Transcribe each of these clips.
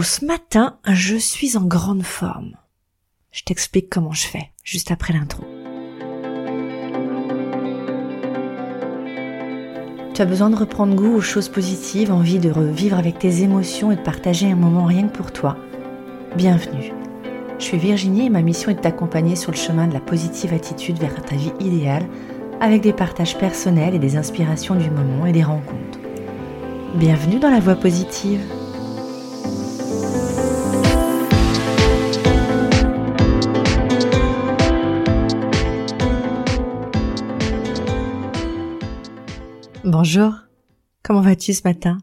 Hello, ce matin, je suis en grande forme. Je t'explique comment je fais, juste après l'intro. Tu as besoin de reprendre goût aux choses positives, envie de revivre avec tes émotions et de partager un moment rien que pour toi. Bienvenue. Je suis Virginie et ma mission est de t'accompagner sur le chemin de la positive attitude vers ta vie idéale avec des partages personnels et des inspirations du moment et des rencontres. Bienvenue dans la voie positive. Bonjour, comment vas-tu ce matin?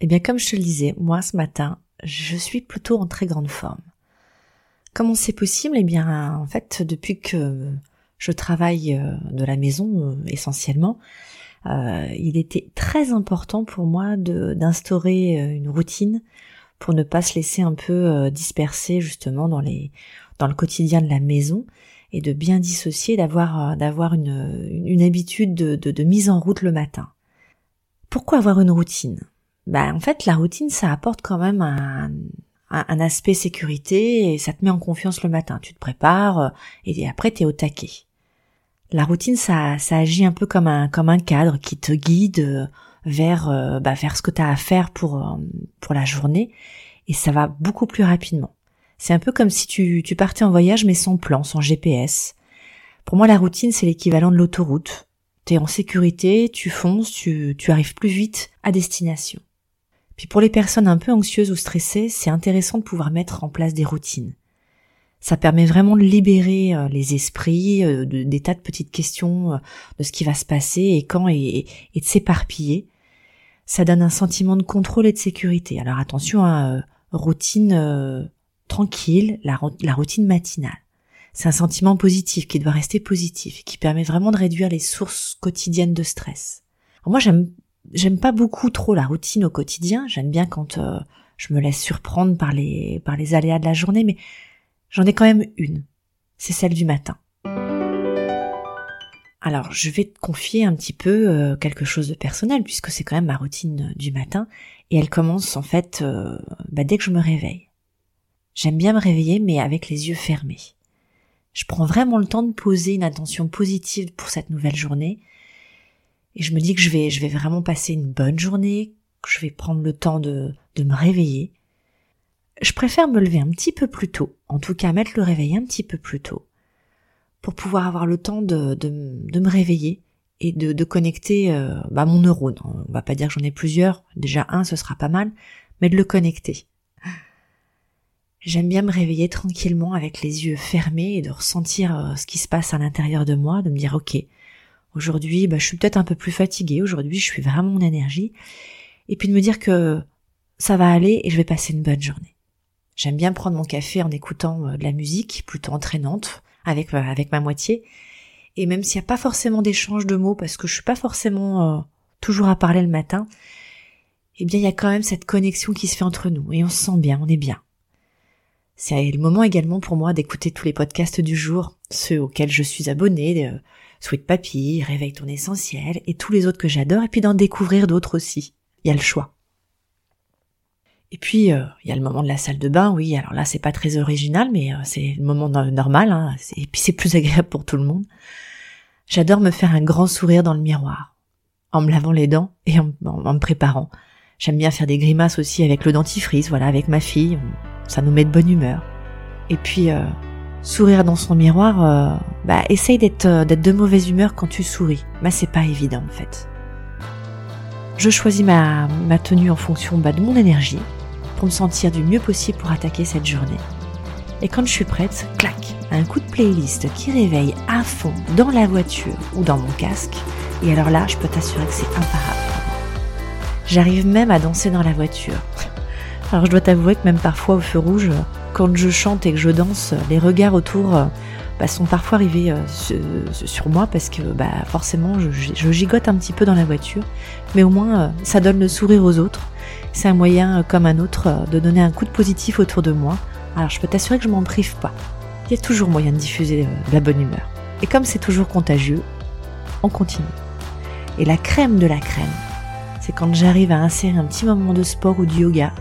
Eh bien comme je te le disais, moi ce matin, je suis plutôt en très grande forme. Comment c'est possible? Eh bien en fait depuis que je travaille euh, de la maison euh, essentiellement, euh, il était très important pour moi d'instaurer une routine pour ne pas se laisser un peu disperser justement dans le quotidien de la maison et de bien dissocier, d'avoir une, habitude de, de, de, mise en route le matin. Pourquoi avoir une routine? Ben en fait la routine ça apporte quand même un, un, aspect sécurité et ça te met en confiance le matin. Tu te prépares et après t'es au taquet la routine, ça, ça agit un peu comme un, comme un cadre qui te guide euh, vers, euh, bah, vers ce que tu as à faire pour, euh, pour la journée, et ça va beaucoup plus rapidement. C'est un peu comme si tu, tu partais en voyage mais sans plan, sans GPS. Pour moi, la routine, c'est l'équivalent de l'autoroute. T'es en sécurité, tu fonces, tu, tu arrives plus vite à destination. Puis pour les personnes un peu anxieuses ou stressées, c'est intéressant de pouvoir mettre en place des routines. Ça permet vraiment de libérer euh, les esprits euh, des tas de petites questions euh, de ce qui va se passer et quand et, de s'éparpiller. Ça donne un sentiment de contrôle et de sécurité. Alors attention à routine tranquille, la, routine matinale. C'est un sentiment positif qui doit rester positif, qui permet vraiment de réduire les sources quotidiennes de stress. moi j'aime j'aime pas beaucoup trop la routine au quotidien. J'aime bien quand je me laisse surprendre par les par les aléas de la journée, mais J'en ai quand même une. C'est celle du matin. Alors, je vais te confier un petit peu euh, quelque chose de personnel puisque c'est quand même ma routine du matin et elle commence en fait euh, bah, dès que je me réveille. J'aime bien me réveiller mais avec les yeux fermés. Je prends vraiment le temps de poser une attention positive pour cette nouvelle journée et je me dis que je vais, je vais vraiment passer une bonne journée, que je vais prendre le temps de, de me réveiller je préfère me lever un petit peu plus tôt, en tout cas mettre le réveil un petit peu plus tôt, pour pouvoir avoir le temps de, de, me réveiller et de, de connecter euh, bah, mon neurone. On va pas dire que j'en ai plusieurs, déjà un ce sera pas mal, mais de le connecter. J'aime bien me réveiller tranquillement avec les yeux fermés et de ressentir euh, ce qui se passe à l'intérieur de moi, de me dire ok, aujourd'hui bah, je suis peut-être un peu plus fatiguée, aujourd'hui je suis vraiment mon énergie, et puis de me dire que ça va aller et je vais passer une bonne journée. J'aime bien prendre mon café en écoutant euh, de la musique plutôt entraînante avec euh, avec ma moitié. Et même s'il n'y a pas forcément d'échange de mots parce que je suis pas forcément toujours à parler le matin, eh bien il y a quand même cette connexion qui se fait entre nous et on se sent bien, on est bien. C'est le moment également pour moi d'écouter tous les podcasts du jour, ceux auxquels je suis abonnée, Sweet Papy, Réveille ton essentiel et tous les autres que j'adore et puis d'en découvrir d'autres aussi. Il y a le choix. Et puis euh, il y a le moment de la salle de bain, oui. Alors là, c'est pas très original, mais euh, c'est le moment normal. Hein, et puis c'est plus agréable pour tout le monde. J'adore me faire un grand sourire dans le miroir, en me lavant les dents et en, me préparant. J'aime bien faire des grimaces aussi avec le dentifrice, voilà, avec ma fille. Ça nous met de bonne humeur. Et puis euh, sourire dans son miroir, bah essaye d'être d'être de mauvaise humeur quand tu souris. Bah c'est pas évident en fait. Je choisis ma, ma tenue en fonction bah, de mon énergie pour me sentir du mieux possible pour attaquer cette journée. Et quand je suis prête, clac, un coup de playlist qui réveille à fond dans la voiture ou dans mon casque. Et alors là, je peux t'assurer que c'est imparable. J'arrive même à danser dans la voiture. Alors je dois t'avouer que même parfois au feu rouge, quand je chante et que je danse, les regards autour euh, bah, sont parfois arrivés euh, sur moi parce que bah, forcément je, je, gigote un petit peu dans la voiture. Mais au moins euh, ça donne le sourire aux autres c'est un moyen comme un autre de donner un coup de positif autour de moi. Alors je peux t'assurer que je m'en prive pas. Il y a toujours moyen de diffuser de la bonne humeur. Et comme c'est toujours contagieux, on continue. Et la crème de la crème, c'est quand j'arrive à insérer un petit moment de sport ou de yoga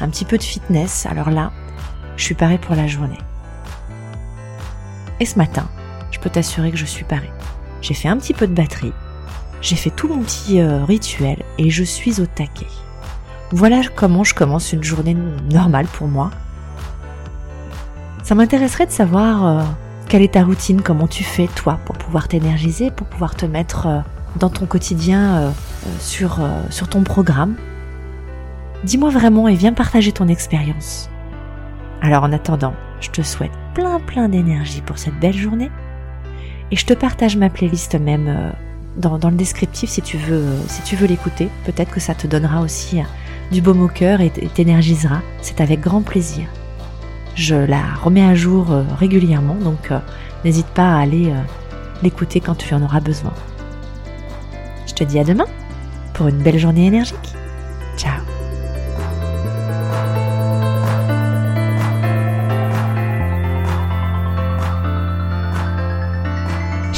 un petit peu de fitness, alors là, je suis parée pour la journée. Et ce matin, je peux t'assurer que je suis parée. J'ai fait un petit peu de batterie, j'ai fait tout mon petit euh, rituel et je suis au taquet. Voilà comment je commence une journée normale pour moi. Ça m'intéresserait de savoir euh, quelle est ta routine, comment tu fais toi pour pouvoir t'énergiser, pour pouvoir te mettre euh, dans ton quotidien sur, sur ton programme. Dis-moi vraiment et viens partager ton expérience. Alors en attendant, je te souhaite plein plein d'énergie pour cette belle journée et je te partage ma playlist même euh, dans, le descriptif si tu veux, si tu veux l'écouter. Peut-être que ça te donnera aussi euh, du baume au cœur et t'énergisera. C'est avec grand plaisir. Je la remets à jour euh, régulièrement, donc n'hésite pas à aller l'écouter quand tu en auras besoin. Je te dis à demain pour une belle journée énergique.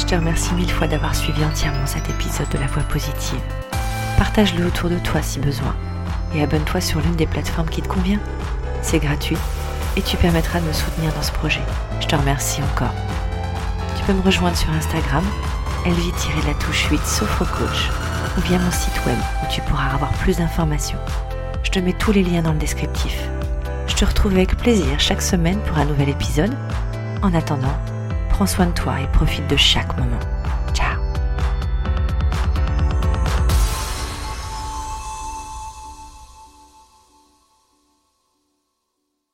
Te remercie mille fois d'avoir suivi entièrement cet épisode de La Voix Positive. Partage-le autour de toi si besoin et abonne-toi sur l'une des plateformes qui te convient. C'est gratuit et tu permettras de me soutenir dans ce projet. Je te remercie encore. Tu peux me rejoindre sur Instagram, elvie-la touche 8 Coach ou via mon site web où tu pourras avoir plus d'informations. Je te mets tous les liens dans le descriptif. Je te retrouve avec plaisir chaque semaine pour un nouvel épisode. En attendant, Prends soin de toi et profite de chaque moment.